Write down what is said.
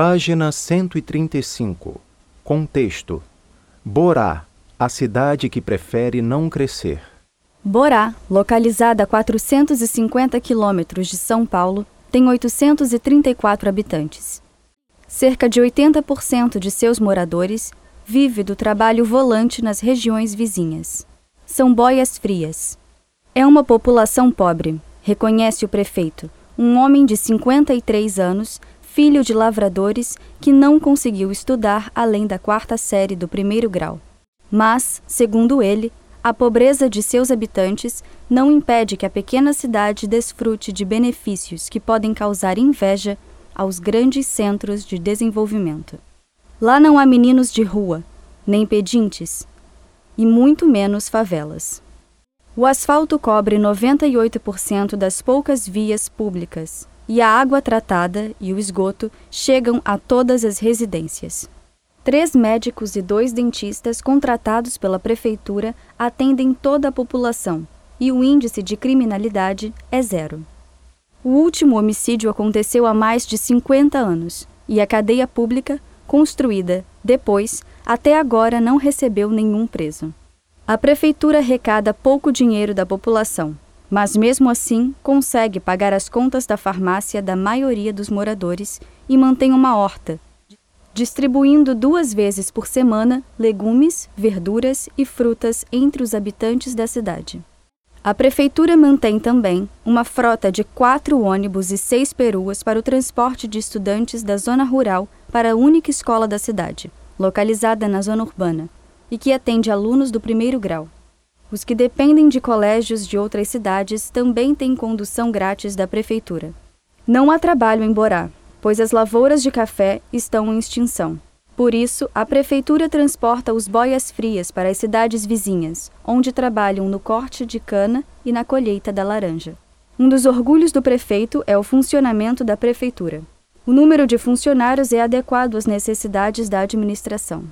Página 135. Contexto: Borá, a cidade que prefere não crescer. Borá, localizada a 450 quilômetros de São Paulo, tem 834 habitantes. Cerca de 80% de seus moradores vive do trabalho volante nas regiões vizinhas. São boias frias. É uma população pobre, reconhece o prefeito, um homem de 53 anos, filho de lavradores, que não conseguiu estudar além da quarta série do primeiro grau. Mas, segundo ele, a pobreza de seus habitantes não impede que a pequena cidade desfrute de benefícios que podem causar inveja aos grandes centros de desenvolvimento. Lá não há meninos de rua, nem pedintes, e muito menos favelas. O asfalto cobre 98% das poucas vias públicas, e a água tratada e o esgoto chegam a todas as residências. Três médicos e dois dentistas contratados pela prefeitura atendem toda a população, e o índice de criminalidade é zero. O último homicídio aconteceu há mais de 50 anos, e a cadeia pública, construída depois, até agora não recebeu nenhum preso. A prefeitura arrecada pouco dinheiro da população, mas mesmo assim consegue pagar as contas da farmácia da maioria dos moradores e mantém uma horta, distribuindo duas vezes por semana legumes, verduras e frutas entre os habitantes da cidade. A prefeitura mantém também uma frota de quatro ônibus e seis peruas para o transporte de estudantes da zona rural para a única escola da cidade, localizada na zona urbana, e que atende alunos do primeiro grau. Os que dependem de colégios de outras cidades também têm condução grátis da prefeitura. Não há trabalho em Borá, pois as lavouras de café estão em extinção. Por isso, a prefeitura transporta os boias frias para as cidades vizinhas, onde trabalham no corte de cana e na colheita da laranja. Um dos orgulhos do prefeito é o funcionamento da prefeitura. O número de funcionários é adequado às necessidades da administração.